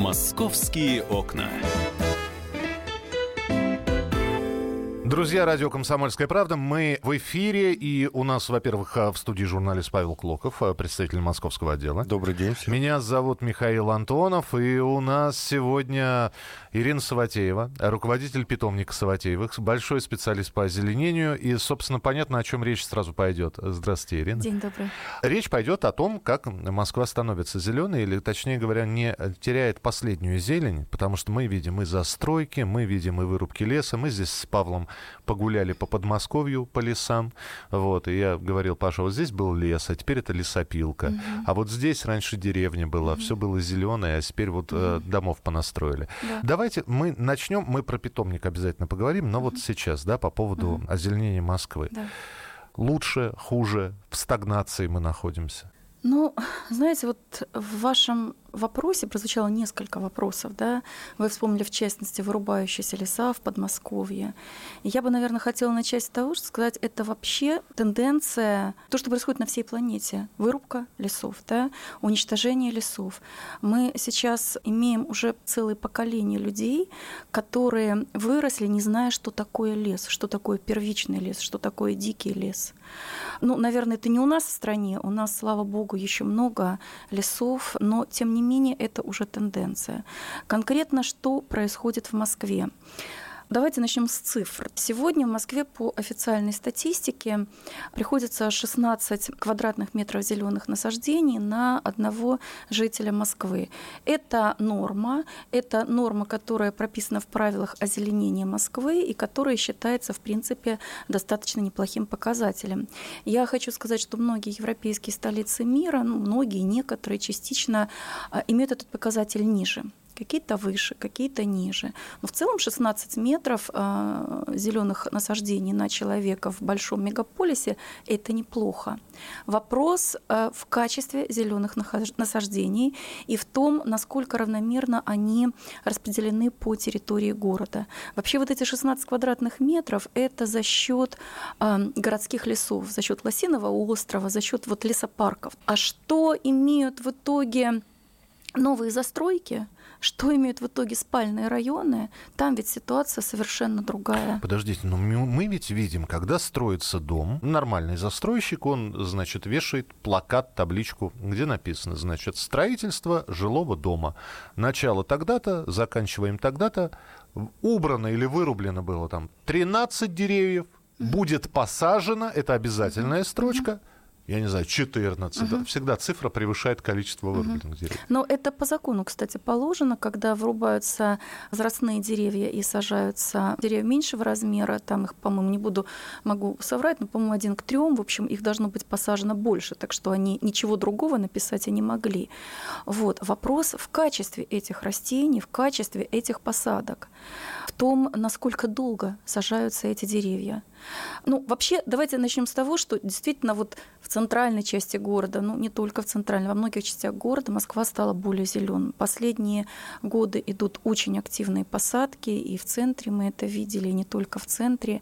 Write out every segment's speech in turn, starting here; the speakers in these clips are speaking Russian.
Московские окна. Друзья, радио «Комсомольская правда», мы в эфире, и у нас, во-первых, в студии журналист Павел Клоков, представитель московского отдела. Добрый день всем. Меня зовут Михаил Антонов, и у нас сегодня Ирина Саватеева, руководитель питомника Саватеевых, большой специалист по озеленению, и, собственно, понятно, о чем речь сразу пойдет. Здравствуйте, Ирина. День добрый. Речь пойдет о том, как Москва становится зеленой, или, точнее говоря, не теряет последнюю зелень, потому что мы видим и застройки, мы видим и вырубки леса, мы здесь с Павлом погуляли по Подмосковью, по лесам. Вот, и я говорил, Паша, вот здесь был лес, а теперь это лесопилка. Угу. А вот здесь раньше деревня была, угу. все было зеленое, а теперь вот угу. э, домов понастроили. Да. Давайте мы начнем, мы про питомник обязательно поговорим, но угу. вот сейчас, да, по поводу угу. озеленения Москвы. Да. Лучше, хуже, в стагнации мы находимся. Ну, знаете, вот в вашем вопросе прозвучало несколько вопросов, да. Вы вспомнили, в частности, вырубающиеся леса в Подмосковье. Я бы, наверное, хотела начать с того, что сказать, это вообще тенденция, то, что происходит на всей планете. Вырубка лесов, да, уничтожение лесов. Мы сейчас имеем уже целое поколение людей, которые выросли, не зная, что такое лес, что такое первичный лес, что такое дикий лес. Ну, наверное, это не у нас в стране, у нас, слава богу, еще много лесов, но, тем не не менее это уже тенденция. Конкретно что происходит в Москве? Давайте начнем с цифр. Сегодня в Москве по официальной статистике приходится 16 квадратных метров зеленых насаждений на одного жителя Москвы. Это норма, это норма, которая прописана в правилах озеленения Москвы и которая считается, в принципе, достаточно неплохим показателем. Я хочу сказать, что многие европейские столицы мира, ну, многие, некоторые частично а, имеют этот показатель ниже какие-то выше, какие-то ниже. Но в целом 16 метров а, зеленых насаждений на человека в большом мегаполисе – это неплохо. Вопрос а, в качестве зеленых насаждений и в том, насколько равномерно они распределены по территории города. Вообще вот эти 16 квадратных метров – это за счет а, городских лесов, за счет Лосиного острова, за счет вот лесопарков. А что имеют в итоге новые застройки, что имеют в итоге спальные районы, там ведь ситуация совершенно другая. Подождите, но мы ведь видим, когда строится дом, нормальный застройщик, он, значит, вешает плакат, табличку, где написано, значит, строительство жилого дома. Начало тогда-то, заканчиваем тогда-то, убрано или вырублено было там 13 деревьев, будет посажено, это обязательная строчка, я не знаю, 14. Угу. Всегда цифра превышает количество вырубленных угу. деревьев. Но это по закону, кстати, положено, когда вырубаются возрастные деревья и сажаются деревья меньшего размера, там их, по-моему, не буду, могу соврать, но, по-моему, один к трем, в общем, их должно быть посажено больше, так что они ничего другого написать и не могли. Вот. Вопрос в качестве этих растений, в качестве этих посадок, том, насколько долго сажаются эти деревья. Ну, вообще, давайте начнем с того, что действительно вот в центральной части города, ну, не только в центральной, во многих частях города Москва стала более зеленой. Последние годы идут очень активные посадки, и в центре мы это видели, и не только в центре.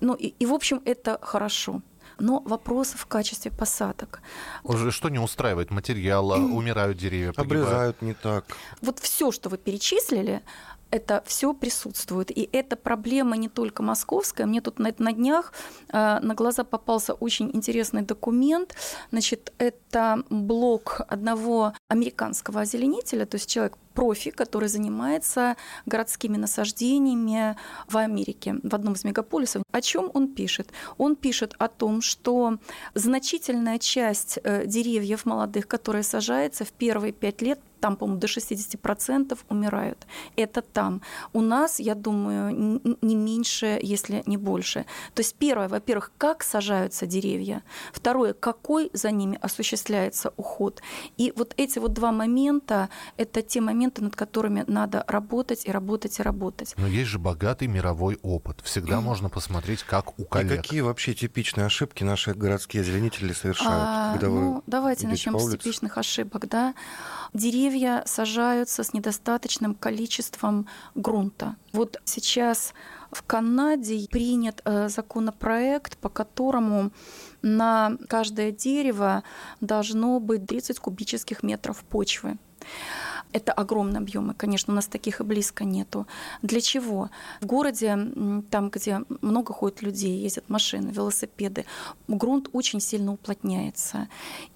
Ну, и, и в общем, это хорошо но вопрос в качестве посадок. Уже что не устраивает? Материала, умирают деревья, погибают. Обрезают не так. Вот все, что вы перечислили, это все присутствует. И эта проблема не только московская. Мне тут на, на днях э, на глаза попался очень интересный документ. Значит, это блок одного американского озеленителя, то есть человек профи, который занимается городскими насаждениями в Америке, в одном из мегаполисов. О чем он пишет? Он пишет о том, что значительная часть э, деревьев молодых, которые сажаются в первые пять лет, там, по-моему, до 60% умирают. Это там. У нас, я думаю, не меньше, если не больше. То есть первое, во-первых, как сажаются деревья. Второе, какой за ними осуществляется уход. И вот эти вот два момента – это те моменты, над которыми надо работать и работать и работать. Но есть же богатый мировой опыт. Всегда можно посмотреть, как у коллег. И какие вообще типичные ошибки наши городские озеленители совершают? А, когда ну, вы давайте начнем с типичных ошибок. Да? Деревья деревья сажаются с недостаточным количеством грунта. Вот сейчас в Канаде принят э, законопроект, по которому на каждое дерево должно быть 30 кубических метров почвы. Это огромные объемы, конечно, у нас таких и близко нету. Для чего? В городе, там, где много ходит людей, ездят машины, велосипеды, грунт очень сильно уплотняется.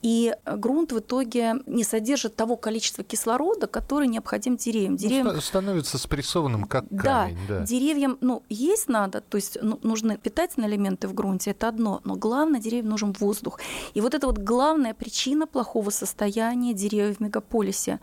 И грунт в итоге не содержит того количества кислорода, который необходим деревьям. Деревьям... Ну, становится спрессованным, как камень. Да, да, деревьям ну, есть надо, то есть ну, нужны питательные элементы в грунте, это одно, но главное, деревьям нужен воздух. И вот это вот главная причина плохого состояния деревьев в мегаполисе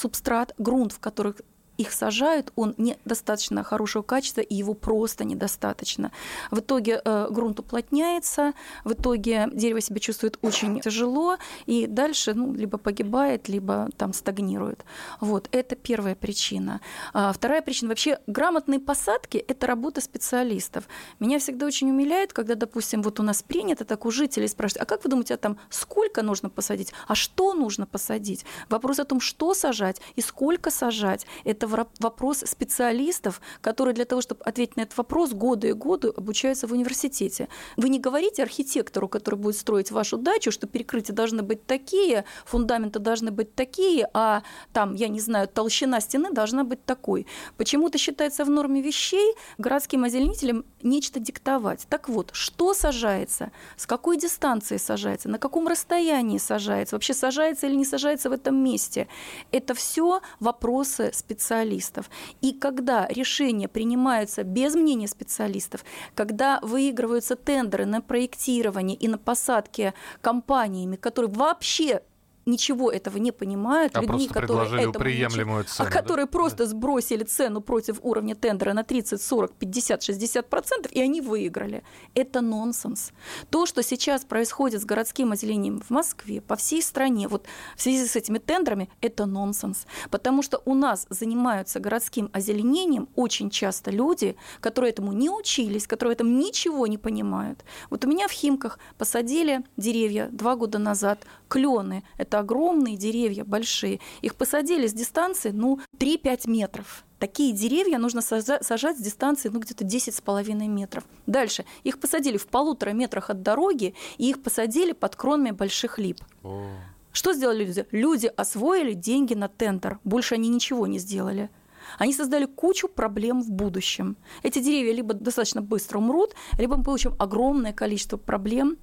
субстрат, грунт, в которых их сажают, он недостаточно хорошего качества, и его просто недостаточно. В итоге э, грунт уплотняется, в итоге дерево себя чувствует очень тяжело, и дальше ну, либо погибает, либо там стагнирует. Вот, это первая причина. А вторая причина, вообще грамотные посадки – это работа специалистов. Меня всегда очень умиляет, когда, допустим, вот у нас принято так у жителей спрашивать, а как вы думаете, а там сколько нужно посадить, а что нужно посадить? Вопрос о том, что сажать и сколько сажать, это вопрос специалистов, которые для того, чтобы ответить на этот вопрос, годы и годы обучаются в университете. Вы не говорите архитектору, который будет строить вашу дачу, что перекрытия должны быть такие, фундаменты должны быть такие, а там, я не знаю, толщина стены должна быть такой. Почему-то считается в норме вещей городским озеленителям нечто диктовать. Так вот, что сажается, с какой дистанции сажается, на каком расстоянии сажается, вообще сажается или не сажается в этом месте. Это все вопросы специалистов специалистов. И когда решения принимаются без мнения специалистов, когда выигрываются тендеры на проектирование и на посадки компаниями, которые вообще ничего этого не понимают, а людьми, которые этому приемлемую цену, а которые да? просто да. сбросили цену против уровня тендера на 30, 40, 50, 60 процентов, и они выиграли. Это нонсенс. То, что сейчас происходит с городским озеленением в Москве, по всей стране, вот в связи с этими тендерами, это нонсенс. Потому что у нас занимаются городским озеленением очень часто люди, которые этому не учились, которые этому ничего не понимают. Вот у меня в Химках посадили деревья два года назад, клены. Это огромные деревья, большие. Их посадили с дистанции, ну, 3-5 метров. Такие деревья нужно сажать с дистанции ну, где-то 10,5 метров. Дальше. Их посадили в полутора метрах от дороги, и их посадили под кронами больших лип. О. Что сделали люди? Люди освоили деньги на тендер. Больше они ничего не сделали. Они создали кучу проблем в будущем. Эти деревья либо достаточно быстро умрут, либо мы получим огромное количество проблем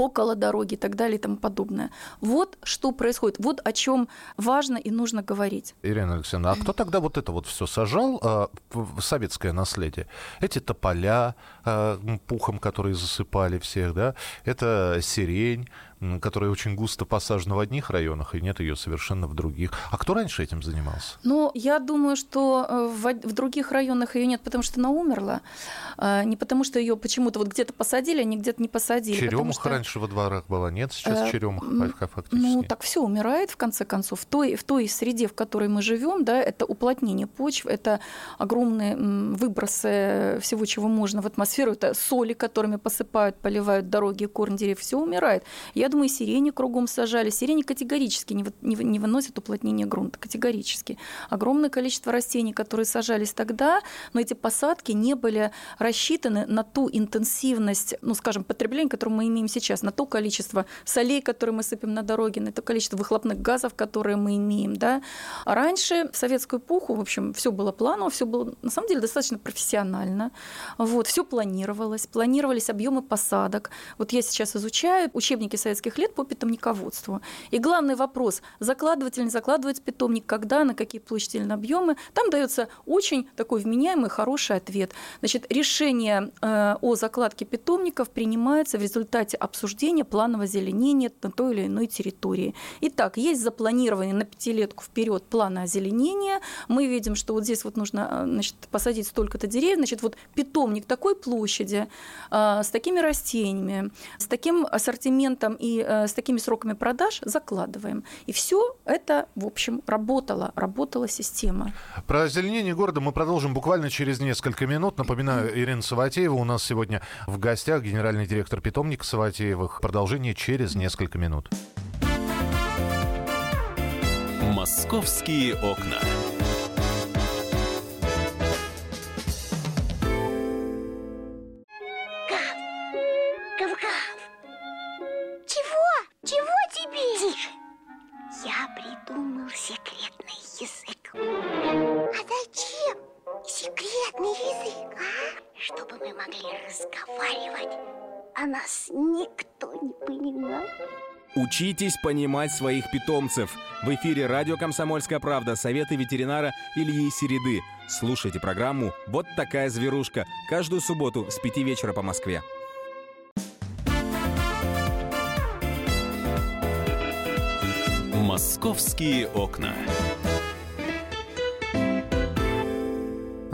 около дороги и так далее и тому подобное. Вот что происходит, вот о чем важно и нужно говорить. Ирина Алексеевна, а кто тогда вот это вот все сажал, в советское наследие? Эти тополя э, пухом, которые засыпали всех, да, это сирень, которая очень густо посажена в одних районах, и нет ее совершенно в других. А кто раньше этим занимался? Ну, я думаю, что э, в, в других районах ее нет, потому что она умерла. А, не потому что ее почему-то вот где-то посадили, а не где-то не посадили. Черемуха что... раньше во дворах была, нет? Сейчас э, черемуха фактически. Ну, так все умирает, в конце концов. В той, в той среде, в которой мы живем, да, это уплотнение почв, это огромные выбросы всего, чего можно в атмосферу, это соли, которыми посыпают, поливают дороги, корни деревьев, все умирает. Я думаю, сирени кругом сажали. Сирени категорически не, не, не выносят уплотнение грунта, категорически. Огромное количество растений, которые сажались тогда, но эти посадки не были рассчитаны на ту интенсивность, ну, скажем, потребления, которое мы имеем сейчас, на то количество солей, которые мы сыпем на дороге, на то количество выхлопных газов, которые мы имеем. Да. А раньше, в советскую эпоху, в общем, все было планово, все было, на самом деле, достаточно профессионально. Вот, все планировалось, планировались объемы посадок. Вот я сейчас изучаю учебники советского советских лет по питомниководству. И главный вопрос, закладывать или не закладывать питомник, когда, на какие площадельные объемы, там дается очень такой вменяемый, хороший ответ. Значит, решение э, о закладке питомников принимается в результате обсуждения планового озеленения на той или иной территории. Итак, есть запланированный на пятилетку вперед план озеленения. Мы видим, что вот здесь вот нужно э, значит, посадить столько-то деревьев. Значит, вот питомник такой площади, э, с такими растениями, с таким ассортиментом и э, с такими сроками продаж закладываем. И все это, в общем, работало, работала система. Про озеленение города мы продолжим буквально через несколько минут. Напоминаю, Ирина Саватеева у нас сегодня в гостях, генеральный директор питомника Саватеевых. Продолжение через несколько минут. Московские окна. Нас никто не понимает. Учитесь понимать своих питомцев. В эфире радио «Комсомольская правда» советы ветеринара Ильи Середы. Слушайте программу «Вот такая зверушка» каждую субботу с 5 вечера по Москве. «Московские окна».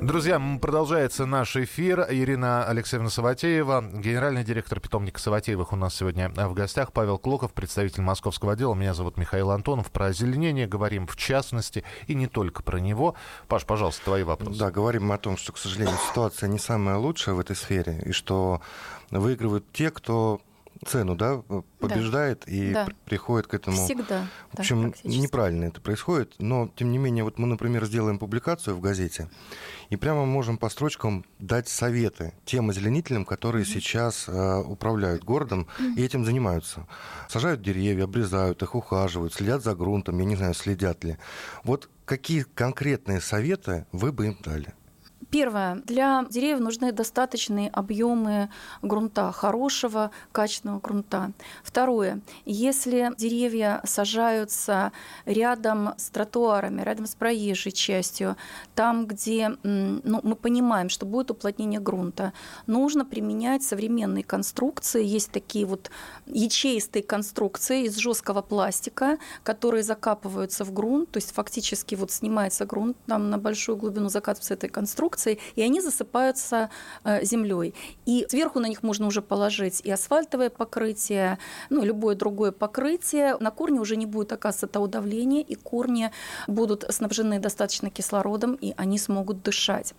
Друзья, продолжается наш эфир. Ирина Алексеевна Саватеева, генеральный директор питомника Саватеевых у нас сегодня в гостях. Павел Клоков, представитель московского отдела. Меня зовут Михаил Антонов. Про озеленение говорим в частности и не только про него. Паш, пожалуйста, твои вопросы. Да, говорим о том, что, к сожалению, ситуация не самая лучшая в этой сфере, и что выигрывают те, кто цену, да, побеждает да. и да. приходит к этому. Всегда. В общем, да, неправильно это происходит, но тем не менее, вот мы, например, сделаем публикацию в газете и прямо можем по строчкам дать советы тем озеленителям, которые mm-hmm. сейчас э, управляют городом mm-hmm. и этим занимаются. Сажают деревья, обрезают их, ухаживают, следят за грунтом, я не знаю, следят ли. Вот какие конкретные советы вы бы им дали? Первое. Для деревьев нужны достаточные объемы грунта, хорошего, качественного грунта. Второе. Если деревья сажаются рядом с тротуарами, рядом с проезжей частью, там, где ну, мы понимаем, что будет уплотнение грунта, нужно применять современные конструкции. Есть такие вот ячеистые конструкции из жесткого пластика, которые закапываются в грунт, то есть фактически вот снимается грунт, там на большую глубину закатывается этой конструкции, конструкции, и они засыпаются э, землей. И сверху на них можно уже положить и асфальтовое покрытие, ну, любое другое покрытие. На корне уже не будет оказываться того давления, и корни будут снабжены достаточно кислородом, и они смогут дышать.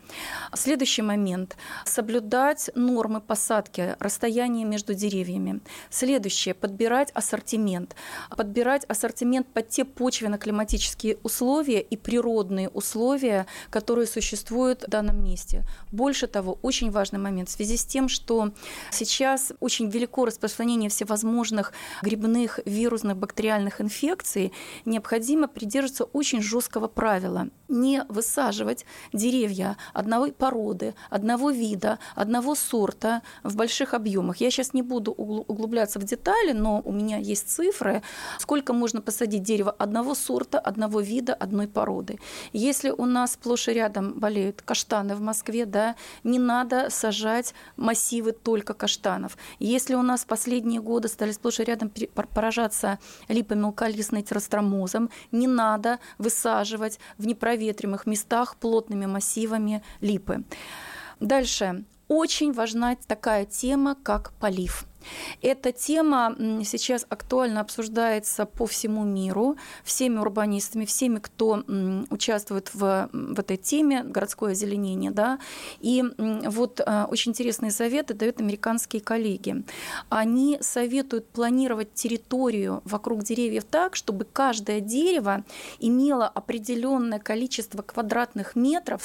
Следующий момент. Соблюдать нормы посадки, расстояние между деревьями. Следующее. Подбирать ассортимент. Подбирать ассортимент под те почвенно-климатические условия и природные условия, которые существуют в данном месте. Больше того, очень важный момент в связи с тем, что сейчас очень велико распространение всевозможных грибных, вирусных, бактериальных инфекций, необходимо придерживаться очень жесткого правила. Не высаживать деревья одной породы, одного вида, одного сорта в больших объемах. Я сейчас не буду углубляться в детали, но у меня есть цифры, сколько можно посадить дерева одного сорта, одного вида, одной породы. Если у нас сплошь и рядом болеют каштаны, каштаны в Москве, да, не надо сажать массивы только каштанов. Если у нас последние годы стали сплошь и рядом поражаться липой мелколистной теростромозом, не надо высаживать в непроветримых местах плотными массивами липы. Дальше. Очень важна такая тема, как полив. Эта тема сейчас актуально обсуждается по всему миру, всеми урбанистами, всеми, кто участвует в, в этой теме, городское озеленение. Да? И вот а, очень интересные советы дают американские коллеги. Они советуют планировать территорию вокруг деревьев так, чтобы каждое дерево имело определенное количество квадратных метров,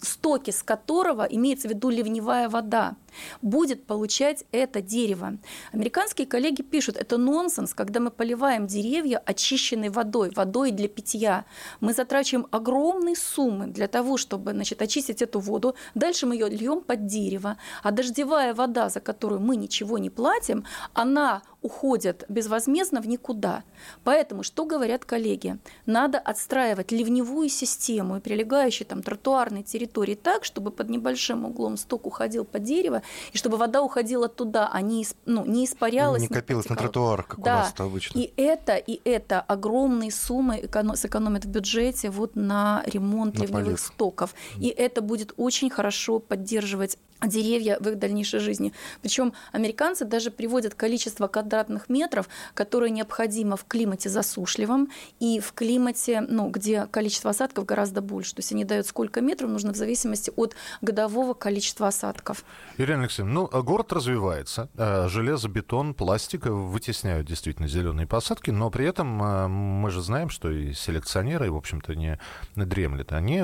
стоки с которого имеется в виду ливневая вода будет получать это дерево. Американские коллеги пишут, это нонсенс, когда мы поливаем деревья очищенной водой, водой для питья. Мы затрачиваем огромные суммы для того, чтобы значит, очистить эту воду. Дальше мы ее льем под дерево. А дождевая вода, за которую мы ничего не платим, она уходит безвозмездно в никуда. Поэтому что говорят коллеги? Надо отстраивать ливневую систему и прилегающие там тротуарные территории так, чтобы под небольшим углом сток уходил под дерево, и чтобы вода уходила туда, а не, ну, не испарялась. Не копилась не на тротуарах, как да. у нас это обычно. И это, и это огромные суммы эконом, сэкономят в бюджете вот на ремонт на ливневых полив. стоков. И это будет очень хорошо поддерживать деревья в их дальнейшей жизни. Причем американцы даже приводят количество квадратных метров, которое необходимо в климате засушливом и в климате, ну, где количество осадков гораздо больше. То есть они дают сколько метров нужно в зависимости от годового количества осадков. Ирина Алексеевна, ну, город развивается, э, железо, бетон, пластик вытесняют действительно зеленые посадки, но при этом э, мы же знаем, что и селекционеры, в общем-то, не дремлет. Они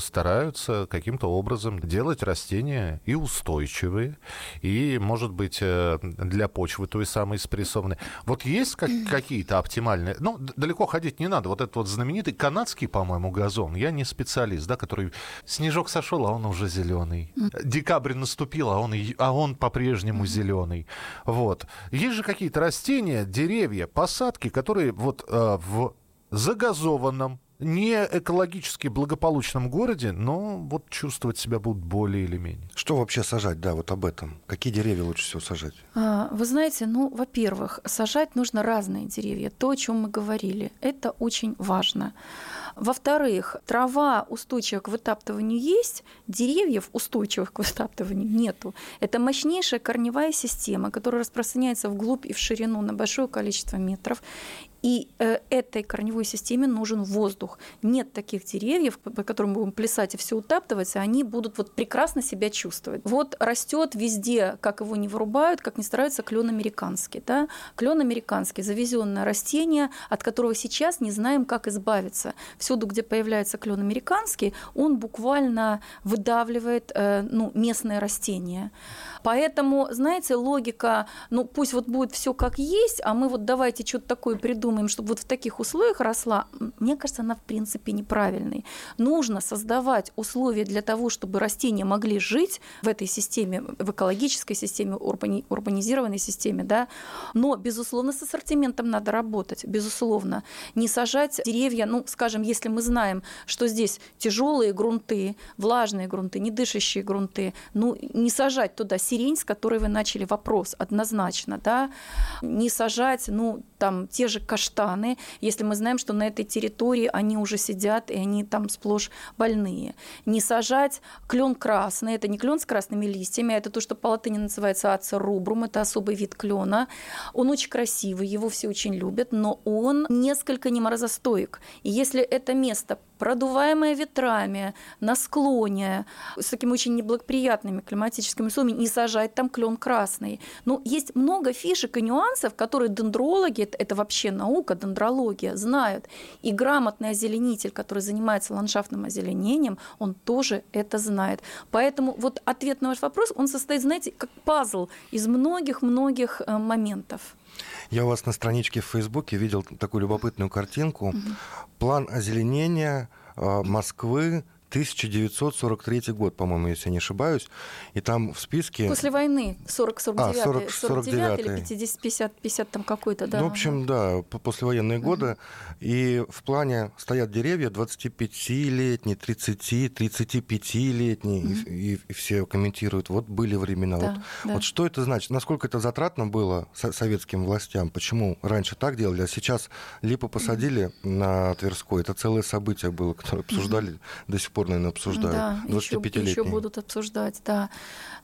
стараются каким-то образом делать растения правильные и устойчивые, и, может быть, э, для почвы той самой спрессованной. Вот есть как, какие-то оптимальные... Ну, далеко ходить не надо. Вот этот вот знаменитый канадский, по-моему, газон. Я не специалист, да, который... Снежок сошел, а он уже зеленый. Декабрь наступил, а он, а он по-прежнему зеленый. Вот. Есть же какие-то растения, деревья, посадки, которые вот э, в загазованном, не экологически благополучном городе, но вот чувствовать себя будут более или менее. Что вообще сажать, да, вот об этом? Какие деревья лучше всего сажать? А, вы знаете, ну, во-первых, сажать нужно разные деревья. То, о чем мы говорили, это очень важно. Во-вторых, трава устойчива к вытаптыванию есть, деревьев устойчивых к вытаптыванию нету. Это мощнейшая корневая система, которая распространяется вглубь и в ширину на большое количество метров. И э, этой корневой системе нужен воздух. Нет таких деревьев, по которым мы будем плясать и все утаптывать, и они будут вот прекрасно себя чувствовать. Вот растет везде, как его не вырубают, как не стараются, клен американский. Да? Клен американский, завезенное растение, от которого сейчас не знаем, как избавиться. Всюду, где появляется клен американский, он буквально выдавливает э, ну, местное растение. Поэтому, знаете, логика, ну пусть вот будет все как есть, а мы вот давайте что-то такое придумаем, чтобы вот в таких условиях росла, мне кажется, она в принципе неправильной. Нужно создавать условия для того, чтобы растения могли жить в этой системе, в экологической системе, урбани, урбанизированной системе, да, но, безусловно, с ассортиментом надо работать, безусловно. Не сажать деревья, ну, скажем, если мы знаем, что здесь тяжелые грунты, влажные грунты, недышащие грунты, ну, не сажать туда сирень, с которой вы начали вопрос, однозначно, да, не сажать, ну, там, те же каштаны, если мы знаем, что на этой территории они уже сидят, и они там сплошь больные. Не сажать клен красный, это не клен с красными листьями, а это то, что по латыни называется ацерубрум, это особый вид клена. Он очень красивый, его все очень любят, но он несколько не морозостоек. И если это место продуваемое ветрами, на склоне, с такими очень неблагоприятными климатическими условиями, не сажать там клен красный. Ну, есть много фишек и нюансов, которые дендрологи, это вообще наука, дендрология, знают. И грамотный озеленитель, который занимается ландшафтным озеленением, он тоже это знает. Поэтому вот ответ на ваш вопрос, он состоит, знаете, как пазл из многих-многих э, моментов. Я у вас на страничке в Фейсбуке видел такую любопытную картинку. Угу. План озеленения а, Москвы 1943 год, по-моему, если я не ошибаюсь. И там в списке... После войны, 40 49 а, 40, 49 или 50, 50, 50 там какой-то, да. Ну, в общем, да, послевоенные uh-huh. годы. И в плане стоят деревья 25-летние, 30, 35-летние. Uh-huh. И, и все комментируют, вот были времена. Да, вот, да. вот что это значит? Насколько это затратно было советским властям? Почему раньше так делали, а сейчас липы посадили uh-huh. на Тверской? Это целое событие было, которое обсуждали uh-huh. до сих пор пор, наверное, обсуждают. Да, еще, еще будут обсуждать, да.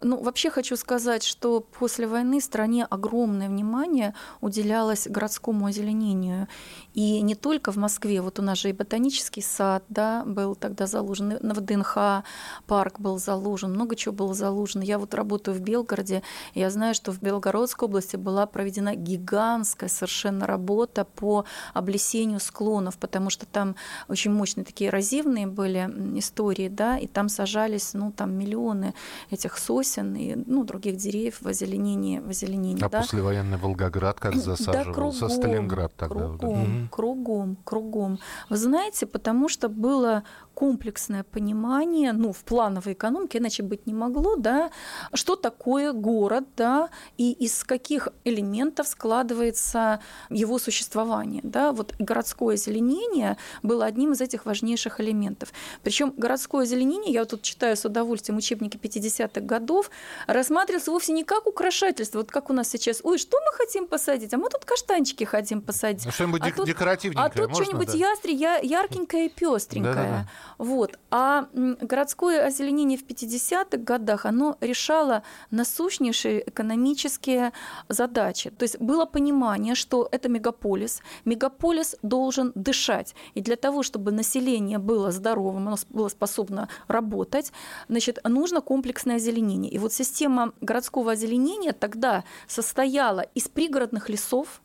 Ну, вообще хочу сказать, что после войны стране огромное внимание уделялось городскому озеленению. И не только в Москве, вот у нас же и ботанический сад, да, был тогда заложен, на ВДНХ парк был заложен, много чего было заложено. Я вот работаю в Белгороде, я знаю, что в Белгородской области была проведена гигантская совершенно работа по облесению склонов, потому что там очень мощные такие эрозивные были истории, да, и там сажались, ну, там миллионы этих сосен и, ну, других деревьев в озеленении, в озеленении, а да. послевоенный Волгоград как засаживался, да, кругом, Сталинград тогда. Кругом, да. кругом, кругом. Вы знаете, потому что было комплексное понимание, ну, в плановой экономике, иначе быть не могло, да, что такое город, да, и из каких элементов складывается его существование, да, вот городское озеленение было одним из этих важнейших элементов. Причем городское озеленение, я вот тут читаю с удовольствием учебники 50-х годов, рассматривался вовсе не как украшательство, вот как у нас сейчас, ой, что мы хотим посадить, а мы тут каштанчики хотим посадить. Ну, что-нибудь а декоративненькое А тут что-нибудь да? ястри, я, яркенькое и пестренькое. Да-да-да. Вот. А городское озеленение в 50-х годах, оно решало насущнейшие экономические задачи. То есть было понимание, что это мегаполис. Мегаполис должен дышать. И для того, чтобы население было здоровым, оно было способно работать, значит, нужно комплексное озеленение. И вот система городского озеленения тогда состояла из пригородных лесов,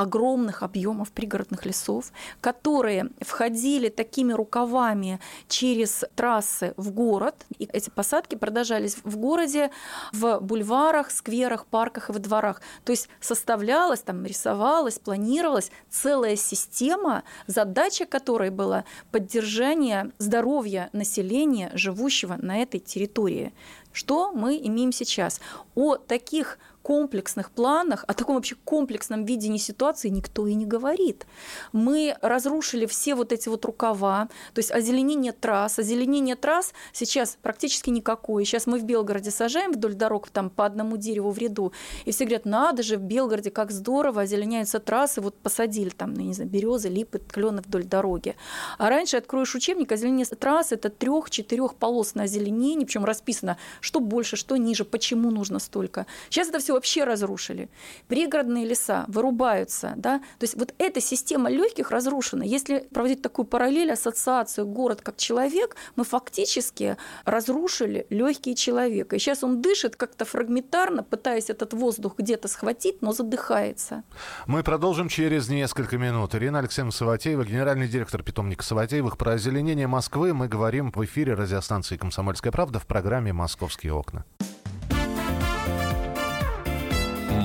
огромных объемов пригородных лесов, которые входили такими рукавами через трассы в город. И эти посадки продолжались в городе, в бульварах, скверах, парках и во дворах. То есть составлялась, там рисовалась, планировалась целая система, задача которой была поддержание здоровья населения, живущего на этой территории. Что мы имеем сейчас? О таких комплексных планах, о таком вообще комплексном видении ситуации никто и не говорит. Мы разрушили все вот эти вот рукава, то есть озеленение трасс. Озеленение трасс сейчас практически никакое. Сейчас мы в Белгороде сажаем вдоль дорог там по одному дереву в ряду, и все говорят, надо же, в Белгороде как здорово, озеленяются трассы, вот посадили там, ну, не знаю, березы, липы, клены вдоль дороги. А раньше откроешь учебник, озеленение трасс – это трех-четырех полосное озеленение, причем расписано, что больше, что ниже, почему нужно столько. Сейчас это все вообще разрушили. Пригородные леса вырубаются. Да? То есть вот эта система легких разрушена. Если проводить такую параллель, ассоциацию город как человек, мы фактически разрушили легкие человека. И сейчас он дышит как-то фрагментарно, пытаясь этот воздух где-то схватить, но задыхается. Мы продолжим через несколько минут. Ирина Алексеевна Саватеева, генеральный директор питомника Саватеевых. Про озеленение Москвы мы говорим в эфире радиостанции «Комсомольская правда» в программе «Московские окна».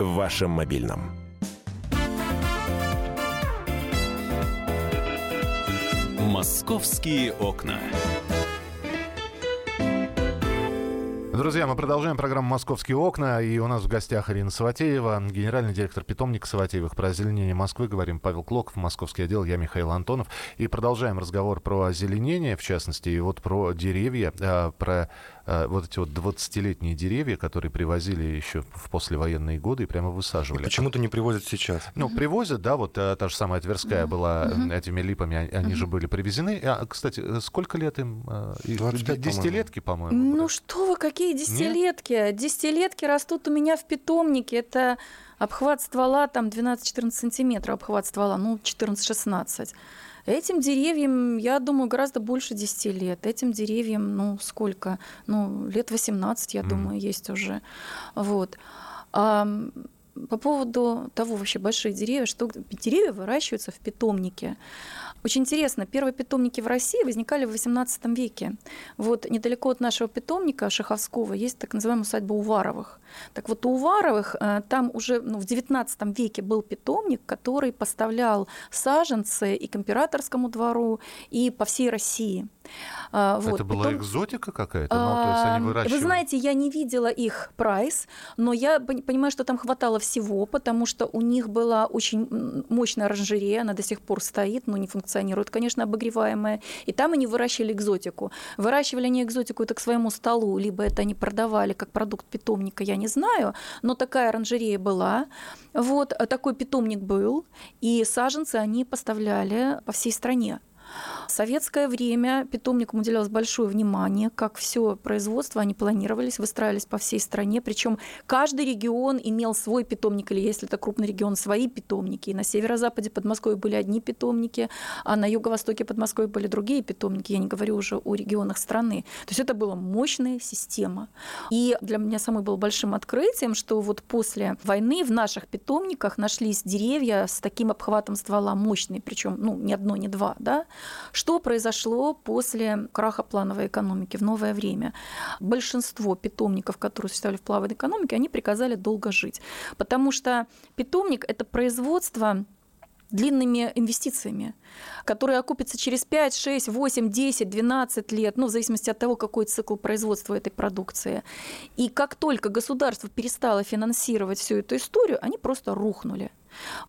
в вашем мобильном. Московские окна. Друзья, мы продолжаем программу «Московские окна», и у нас в гостях Ирина Саватеева, генеральный директор питомника Саватеевых. Про озеленение Москвы говорим Павел Клоков, московский отдел, я Михаил Антонов. И продолжаем разговор про озеленение, в частности, и вот про деревья, а, про вот эти вот 20-летние деревья, которые привозили еще в послевоенные годы и прямо высаживали. Почему-то не привозят сейчас. Ну, привозят, да, вот а, та же самая Тверская была этими липами, они же были привезены. А, кстати, сколько лет им? 25, Десятилетки, по-моему. Ну что вы, какие десятилетки? Нет? Десятилетки растут у меня в питомнике. Это обхват ствола там 12-14 сантиметров, обхват ствола, ну, 14-16. Этим деревьям, я думаю, гораздо больше 10 лет. Этим деревьям, ну, сколько? Ну, лет 18, я mm. думаю, есть уже. Вот. По поводу того вообще большие деревья, что деревья выращиваются в питомнике. Очень интересно, первые питомники в России возникали в XVIII веке. Вот недалеко от нашего питомника Шаховского есть так называемая усадьба Уваровых. Так вот, у Уваровых э, там уже ну, в XIX веке был питомник, который поставлял саженцы и к императорскому двору, и по всей России. А, вот. Это была Питом... экзотика какая-то? Ну, то есть они выращивали... Вы знаете, я не видела их прайс, но я понимаю, что там хватало всего, потому что у них была очень мощная оранжерея, она до сих пор стоит, но не функционирует, конечно, обогреваемая. И там они выращивали экзотику. Выращивали они экзотику это к своему столу, либо это они продавали как продукт питомника, я не знаю, но такая оранжерея была. Вот такой питомник был, и саженцы они поставляли по всей стране. В советское время питомникам уделялось большое внимание, как все производство, они планировались, выстраивались по всей стране, причем каждый регион имел свой питомник, или если это крупный регион, свои питомники. И на северо-западе Подмосковья были одни питомники, а на юго-востоке Подмосковья были другие питомники, я не говорю уже о регионах страны. То есть это была мощная система. И для меня самой было большим открытием, что вот после войны в наших питомниках нашлись деревья с таким обхватом ствола мощные, причем ну, не одно, не два, да, что произошло после краха плановой экономики в новое время? Большинство питомников, которые существовали в плановой экономике, они приказали долго жить, потому что питомник – это производство длинными инвестициями, которые окупятся через 5, 6, 8, 10, 12 лет, ну, в зависимости от того, какой цикл производства этой продукции. И как только государство перестало финансировать всю эту историю, они просто рухнули.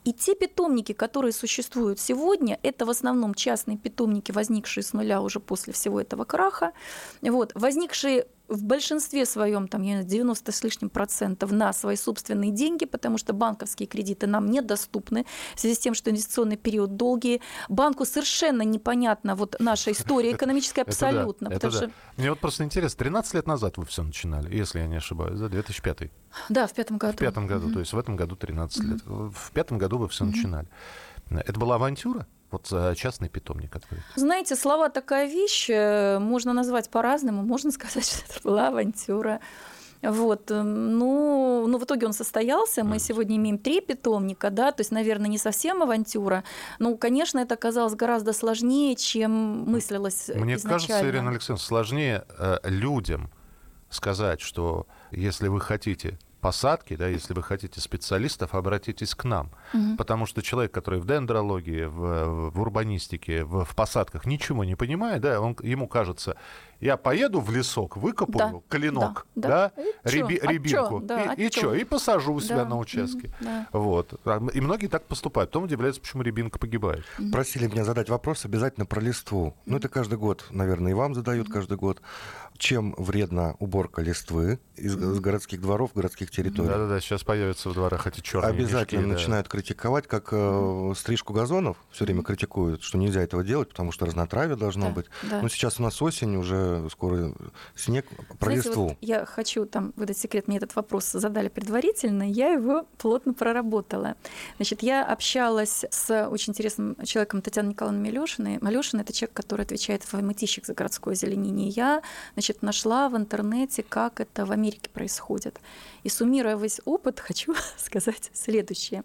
И те питомники, которые существуют сегодня, это в основном частные питомники, возникшие с нуля уже после всего этого краха, вот, возникшие в большинстве своем, там, я не знаю, 90 с лишним процентов на свои собственные деньги, потому что банковские кредиты нам недоступны в связи с тем, что инвестиционный период долгий. Банку совершенно непонятна вот наша история экономическая абсолютно. Это да, это да. Мне вот просто интересно, 13 лет назад вы все начинали, если я не ошибаюсь, да, 2005 Да, в пятом году. В пятом году, mm-hmm. то есть в этом году 13 mm-hmm. лет. В пятом году вы все mm-hmm. начинали. Это была авантюра? Вот э, частный питомник открыть. Знаете, слова такая вещь, э, можно назвать по-разному. Можно сказать, что это была авантюра. Вот. Э, ну, ну, в итоге он состоялся. Мы сегодня имеем три питомника, да, то есть, наверное, не совсем авантюра. Но, конечно, это оказалось гораздо сложнее, чем мыслилось Мне изначально. кажется, Ирина Александровна, сложнее людям сказать, что если вы хотите посадки, да, если вы хотите специалистов, обратитесь к нам. Угу. Потому что человек, который в дендрологии, в, в урбанистике, в, в посадках ничего не понимает, да, он, ему кажется, я поеду в лесок, выкопаю да, клинок, да, да, да реби, а рябинку, чё? Да, и, а и что, и посажу у себя да, на участке. Да. Вот. А, и многие так поступают. Потом удивляются, почему рябинка погибает. Просили меня задать вопрос обязательно про листву. Ну, это каждый год, наверное, и вам задают каждый год. Чем вредна уборка листвы из, из городских дворов, городских территорий? Да-да-да, сейчас появятся в дворах эти черные Обязательно мешки, начинают да. критиковать, как э, стрижку газонов все время критикуют, что нельзя этого делать, потому что разнотравие должно да, быть. Да. Но сейчас у нас осень, уже скоро снег, листву. Вот я хочу там выдать секрет, мне этот вопрос задали предварительно, я его плотно проработала. Значит, я общалась с очень интересным человеком Татьяной Николаевной Малешиной. Малешина — это человек, который отвечает в мытищик за городское озеленение. Я, значит, нашла в интернете, как это в Америке происходит. И суммируя весь опыт, хочу сказать следующее.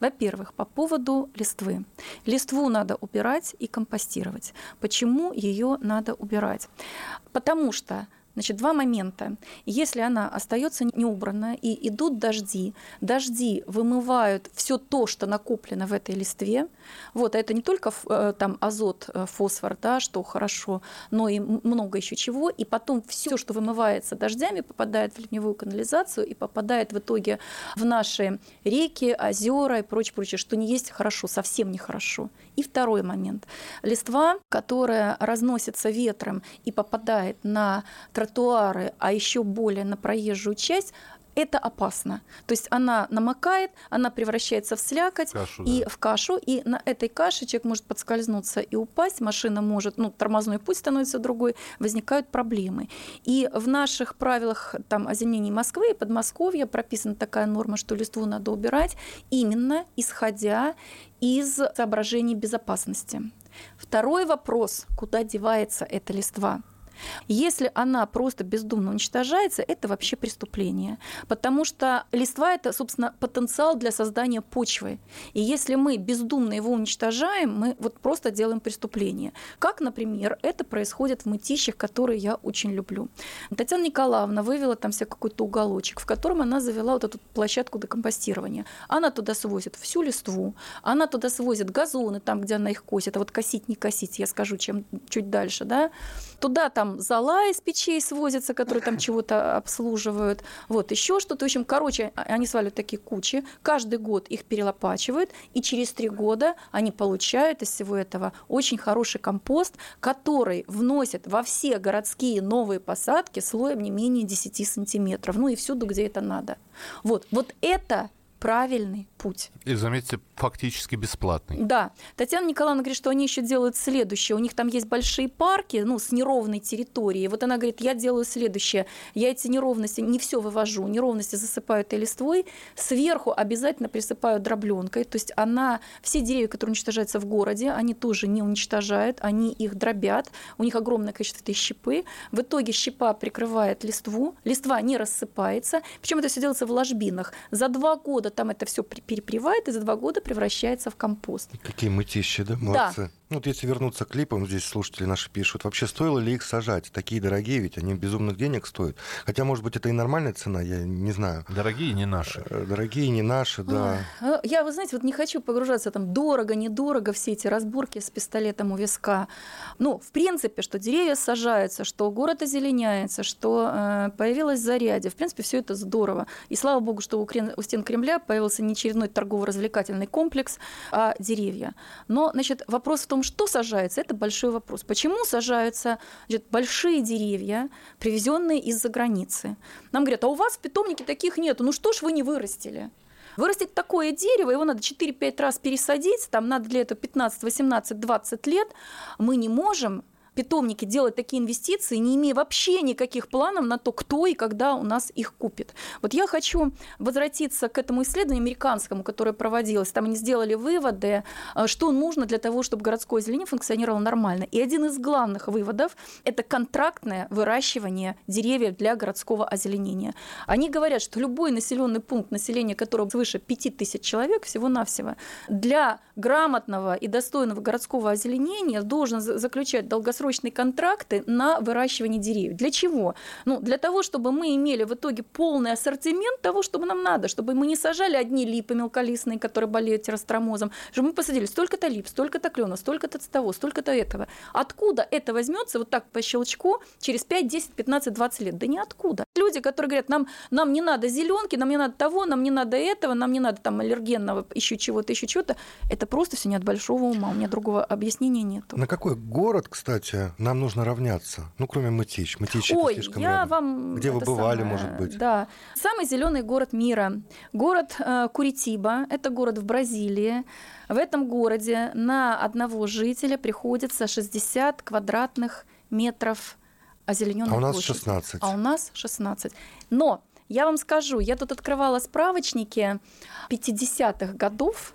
Во-первых, по поводу листвы. Листву надо убирать и компостировать. Почему ее надо убирать? Потому что Значит, два момента. Если она остается неубранная и идут дожди, дожди вымывают все то, что накоплено в этой листве. Вот, а это не только э, там азот, э, фосфор, да, что хорошо, но и много еще чего. И потом все, что вымывается дождями, попадает в ливневую канализацию и попадает в итоге в наши реки, озера и прочее, прочее, что не есть хорошо, совсем нехорошо. И второй момент. Листва, которая разносится ветром и попадает на тротуары, а еще более на проезжую часть, это опасно. То есть она намокает, она превращается в слякоть кашу, и да. в кашу, и на этой каше человек может подскользнуться и упасть, машина может, ну, тормозной путь становится другой, возникают проблемы. И в наших правилах там озеленения Москвы и Подмосковья прописана такая норма, что листву надо убирать именно исходя из соображений безопасности. Второй вопрос, куда девается эта листва? Если она просто бездумно уничтожается, это вообще преступление. Потому что листва – это, собственно, потенциал для создания почвы. И если мы бездумно его уничтожаем, мы вот просто делаем преступление. Как, например, это происходит в мытищах, которые я очень люблю. Татьяна Николаевна вывела там себе какой-то уголочек, в котором она завела вот эту площадку декомпостирования. Она туда свозит всю листву, она туда свозит газоны, там, где она их косит. А вот косить, не косить, я скажу, чем чуть дальше, да. Туда там там зола из печей свозятся, которые там чего-то обслуживают, вот еще что-то. В общем, короче, а, они сваливают такие кучи, каждый год их перелопачивают, и через три года они получают из всего этого очень хороший компост, который вносит во все городские новые посадки слоем не менее 10 сантиметров, ну и всюду, где это надо. Вот, вот это правильный путь. И, заметьте, фактически бесплатный. Да. Татьяна Николаевна говорит, что они еще делают следующее. У них там есть большие парки, ну, с неровной территорией. Вот она говорит, я делаю следующее. Я эти неровности не все вывожу. Неровности засыпаю этой листвой. Сверху обязательно присыпаю дробленкой. То есть она, все деревья, которые уничтожаются в городе, они тоже не уничтожают, они их дробят. У них огромное количество этой щепы. В итоге щепа прикрывает листву. Листва не рассыпается. Причем это все делается в ложбинах. За два года там это все перепревает и за два года превращается в компост. Какие мытищи, да? Молодцы. Да. Ну, вот если вернуться к клипам, здесь слушатели наши пишут, вообще стоило ли их сажать? Такие дорогие, ведь они безумных денег стоят. Хотя, может быть, это и нормальная цена, я не знаю. Дорогие не наши. Э, дорогие не наши, да. А, я, вы знаете, вот не хочу погружаться там дорого, недорого, все эти разборки с пистолетом у виска. Ну, в принципе, что деревья сажаются, что город озеленяется, что э, появилась зарядье. В принципе, все это здорово. И слава богу, что у, Крем... у стен Кремля появился не очередной торгово-развлекательный комплекс, а деревья. Но, значит, вопрос в том, что сажается, это большой вопрос. Почему сажаются значит, большие деревья, привезенные из-за границы? Нам говорят, а у вас в питомнике таких нету, ну что ж вы не вырастили? Вырастить такое дерево, его надо 4-5 раз пересадить, там надо для этого 15, 18, 20 лет. Мы не можем питомники делать такие инвестиции, не имея вообще никаких планов на то, кто и когда у нас их купит. Вот я хочу возвратиться к этому исследованию американскому, которое проводилось. Там они сделали выводы, э, что нужно для того, чтобы городское озеленение функционировало нормально. И один из главных выводов – это контрактное выращивание деревьев для городского озеленения. Они говорят, что любой населенный пункт, населения которого свыше 5000 человек всего-навсего, для грамотного и достойного городского озеленения должен заключать долгосрочные долгосрочные контракты на выращивание деревьев. Для чего? Ну, для того, чтобы мы имели в итоге полный ассортимент того, что нам надо, чтобы мы не сажали одни липы мелколистные, которые болеют террастромозом, чтобы мы посадили столько-то лип, столько-то клена, столько-то того, столько-то этого. Откуда это возьмется вот так по щелчку через 5, 10, 15, 20 лет? Да ниоткуда. Люди, которые говорят, нам, нам не надо зеленки, нам не надо того, нам не надо этого, нам не надо там аллергенного, еще чего-то, еще чего-то, это просто все не от большого ума, у меня другого объяснения нет. На какой город, кстати, нам нужно равняться? Ну, кроме Мытищ. Мытищ Ой, слишком я рядом. вам... Где вы бывали, самое, может быть? Да. Самый зеленый город мира. Город э, Куритиба. Это город в Бразилии. В этом городе на одного жителя приходится 60 квадратных метров озелененной А у нас площади. 16. А у нас 16. Но я вам скажу, я тут открывала справочники 50-х годов,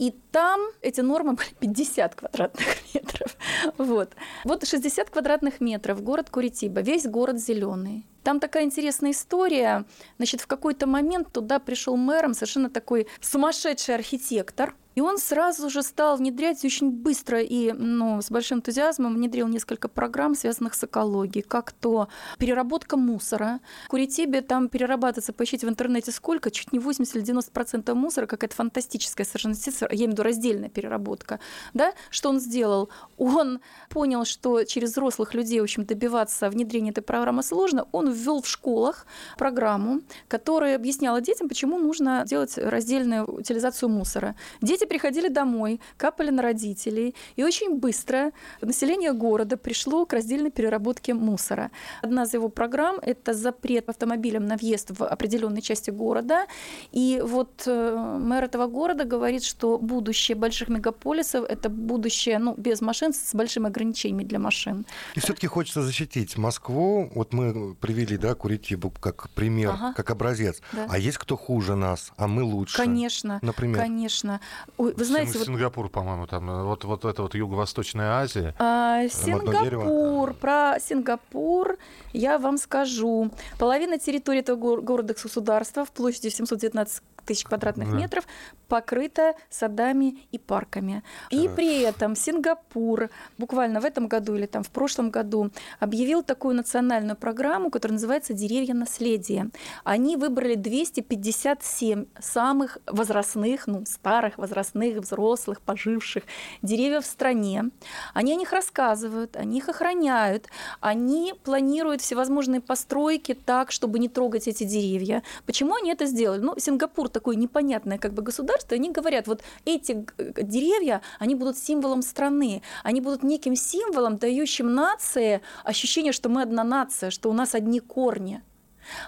и там эти нормы были 50 квадратных метров. Вот. Вот 60 квадратных метров, город Куритиба, весь город зеленый. Там такая интересная история. Значит, в какой-то момент туда пришел мэром совершенно такой сумасшедший архитектор, и он сразу же стал внедрять очень быстро и ну, с большим энтузиазмом внедрил несколько программ, связанных с экологией, как то переработка мусора. В Куритибе там перерабатывается, поищите в интернете сколько, чуть не 80 или 90 процентов мусора, какая-то фантастическая совершенно я имею в виду раздельная переработка. Да? Что он сделал? Он понял, что через взрослых людей, в общем, добиваться внедрения этой программы сложно. Он ввел в школах программу, которая объясняла детям, почему нужно делать раздельную утилизацию мусора. Дети приходили домой, капали на родителей, и очень быстро население города пришло к раздельной переработке мусора. Одна из его программ – это запрет автомобилям на въезд в определенной части города. И вот э, мэр этого города говорит, что будущее больших мегаполисов – это будущее ну, без машин, с большими ограничениями для машин. И все-таки хочется защитить Москву. Вот мы привели, да, Куритибу как пример, Ага. как образец. Да. А есть кто хуже нас, а мы лучше? Конечно, Например? конечно. Ой, вы знаете, Син- вот Сингапур, по-моему, там э, вот, вот это вот Юго-Восточная Азия. А. Сингапур. Про Сингапур я вам скажу. Половина территории этого гор- города-государства в площади 719 тысяч квадратных Да. метров покрыта садами и парками. И Так. при этом Сингапур буквально в этом году или там в прошлом году объявил такую национальную программу, которая называется «Деревья наследия». Они выбрали 257 самых возрастных, ну, старых, возрастных, взрослых, поживших деревьев в стране. Они о них рассказывают, они их охраняют, они планируют всевозможные постройки так, чтобы не трогать эти деревья. Почему они это сделали? Ну, Сингапур такое непонятное как бы государство, они говорят, вот эти г- деревья, они будут символом страны, они будут неким символом, дающим нации ощущение, что мы одна нация, что у нас одни корни.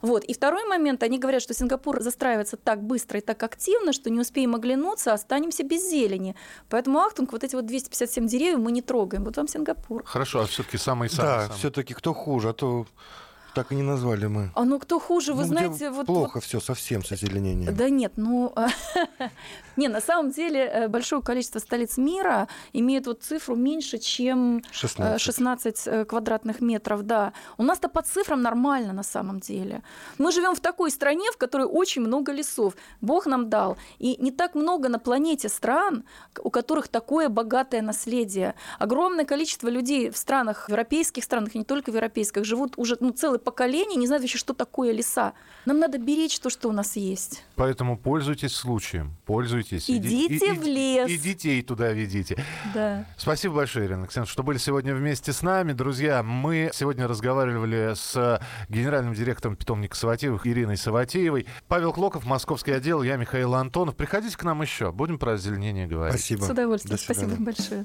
Вот. И второй момент, они говорят, что Сингапур застраивается так быстро и так активно, что не успеем оглянуться, останемся без зелени. Поэтому, Ахтунг, вот эти вот 257 деревьев мы не трогаем. Вот вам Сингапур. Хорошо, а все-таки самый Да, все-таки кто хуже, а то так и не назвали мы. А ну кто хуже, вы Ну, знаете, вот... плохо все совсем с озеленением. Да нет, ну... Не, на самом деле э, большое количество столиц мира имеют вот цифру меньше, чем э, 16. 16 э, квадратных метров, да. У нас-то по цифрам нормально на самом деле. Мы живем в такой стране, в которой очень много лесов. Бог нам дал. И не так много на планете стран, у которых такое богатое наследие. Огромное количество людей в странах, в европейских странах, и не только в европейских, живут уже ну, целый поколение не знает вообще, что такое леса. Нам надо беречь то, что у нас есть. Поэтому пользуйтесь случаем, пользуйтесь. Идите Иди- и- в лес. И детей туда ведите. Да. Спасибо большое, Ирина Александровна, что были сегодня вместе с нами. Друзья, мы сегодня разговаривали с генеральным директором питомника Саватеевых Ириной Саватеевой. Павел Клоков, московский отдел, я Михаил Антонов. Приходите к нам еще, будем про озеленение говорить. Спасибо. С удовольствием. Спасибо большое.